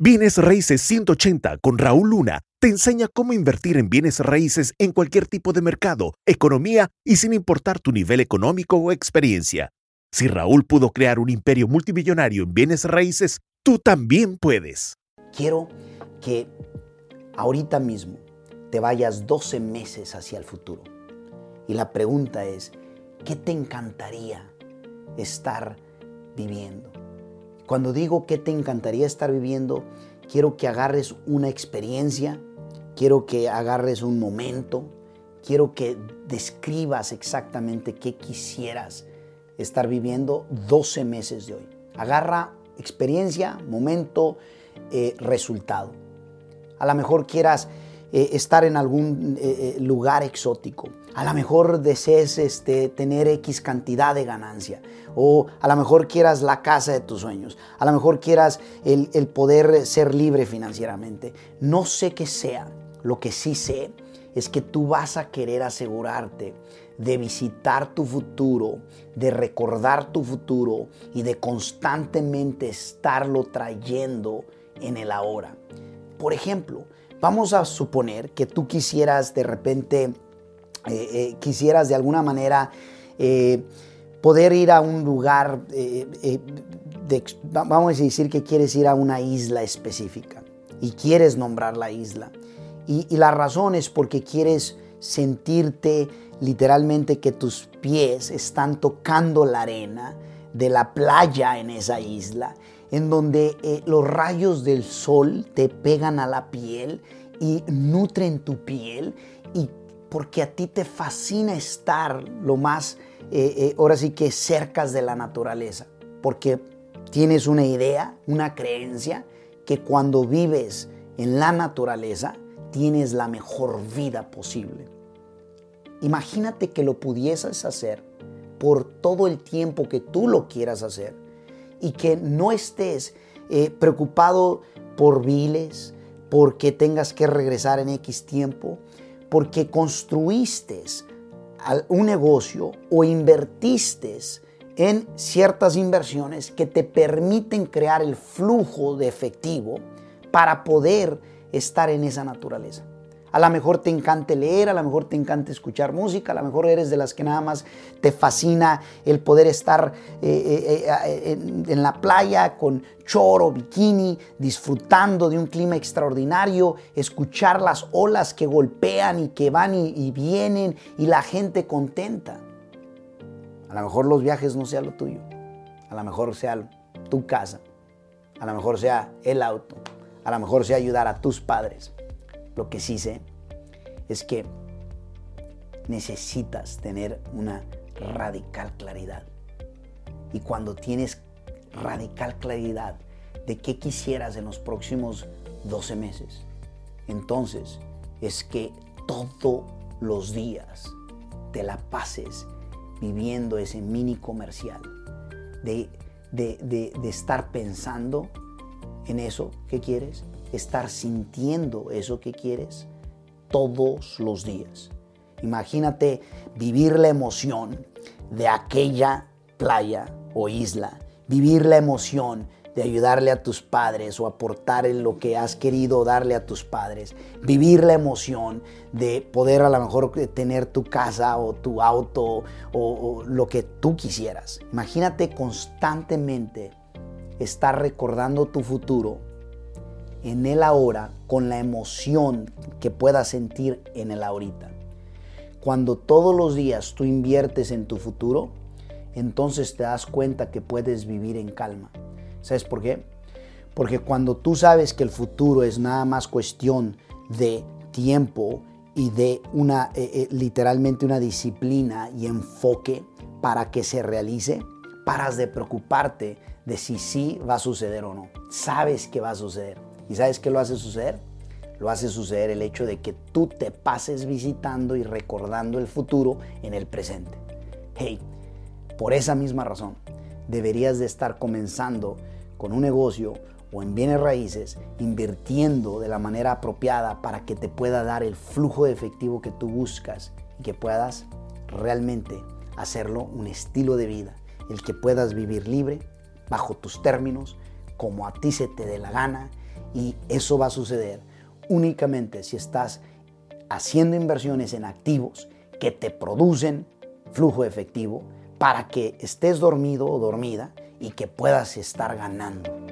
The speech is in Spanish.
Bienes Raíces 180 con Raúl Luna te enseña cómo invertir en bienes raíces en cualquier tipo de mercado, economía y sin importar tu nivel económico o experiencia. Si Raúl pudo crear un imperio multimillonario en bienes raíces, tú también puedes. Quiero que ahorita mismo te vayas 12 meses hacia el futuro. Y la pregunta es, ¿qué te encantaría estar viviendo? Cuando digo que te encantaría estar viviendo, quiero que agarres una experiencia, quiero que agarres un momento, quiero que describas exactamente qué quisieras estar viviendo 12 meses de hoy. Agarra experiencia, momento, eh, resultado. A lo mejor quieras eh, estar en algún eh, lugar exótico. A lo mejor desees este, tener X cantidad de ganancia. O a lo mejor quieras la casa de tus sueños. A lo mejor quieras el poder ser libre financieramente. No sé qué sea. Lo que sí sé es que tú vas a querer asegurarte de visitar tu futuro, de recordar tu futuro y de constantemente estarlo trayendo en el ahora. Por ejemplo, vamos a suponer que tú quisieras de repente eh, eh, quisieras de alguna manera eh, poder ir a un lugar, vamos a decir que quieres ir a una isla específica y quieres nombrar la isla. Y, y la razón es porque quieres sentirte literalmente que tus pies están tocando la arena de la playa en esa isla, en donde los rayos del sol te pegan a la piel y nutren tu piel y porque a ti te fascina estar lo más, eh, eh, ahora sí que cercas de la naturaleza, porque tienes una idea, una creencia que cuando vives en la naturaleza tienes la mejor vida posible. Imagínate que lo pudieses hacer por todo el tiempo que tú lo quieras hacer y que no estés eh, preocupado por viles, porque tengas que regresar en X tiempo, porque construiste un negocio o invertiste en ciertas inversiones que te permiten crear el flujo de efectivo para poder estar en esa naturaleza. A lo mejor te encanta leer, a lo mejor te encanta escuchar música, a lo mejor eres de las que nada más te fascina el poder estar eh, eh, eh, en, la playa con choro, bikini, disfrutando de un clima extraordinario, escuchar las olas que golpean y que van y, y vienen y la gente contenta. A lo mejor los viajes no sean lo tuyo, a lo mejor sea tu casa, a lo mejor sea el auto, a lo mejor sea ayudar a tus padres lo que sí sé es que necesitas tener una radical claridad. Y cuando tienes radical claridad de qué quisieras en los próximos 12 meses, entonces es que todos los días te la pases viviendo ese mini comercial, de, de estar pensando en eso que quieres estar sintiendo eso que quieres todos los días. Imagínate vivir la emoción de aquella playa o isla, vivir la emoción de ayudarle a tus padres o aportar lo que has querido darle a tus padres, vivir la emoción de poder a lo mejor tener tu casa o tu auto o lo que tú quisieras. Imagínate constantemente estar recordando tu futuro en el ahora con la emoción que puedas sentir en el ahorita. Cuando todos los días tú inviertes en tu futuro, entonces te das cuenta que puedes vivir en calma. ¿Sabes por qué? Porque cuando tú sabes que el futuro es nada más cuestión de tiempo y de una eh, eh, literalmente una disciplina y enfoque para que se realice, paras de preocuparte de si sí va a suceder o no. Sabes que va a suceder. ¿Y sabes qué lo hace suceder? Lo hace suceder el hecho de que tú te pases visitando y recordando el futuro en el presente. Hey, por esa misma razón, deberías de estar comenzando con un negocio o en bienes raíces, invirtiendo de la manera apropiada para que te pueda dar el flujo de efectivo que tú buscas y que puedas realmente hacerlo un estilo de vida, el que puedas vivir libre, bajo tus términos, como a ti se te dé la gana Y eso va a suceder únicamente si estás haciendo inversiones en activos que te producen flujo efectivo para que estés dormido o dormida y que puedas estar ganando.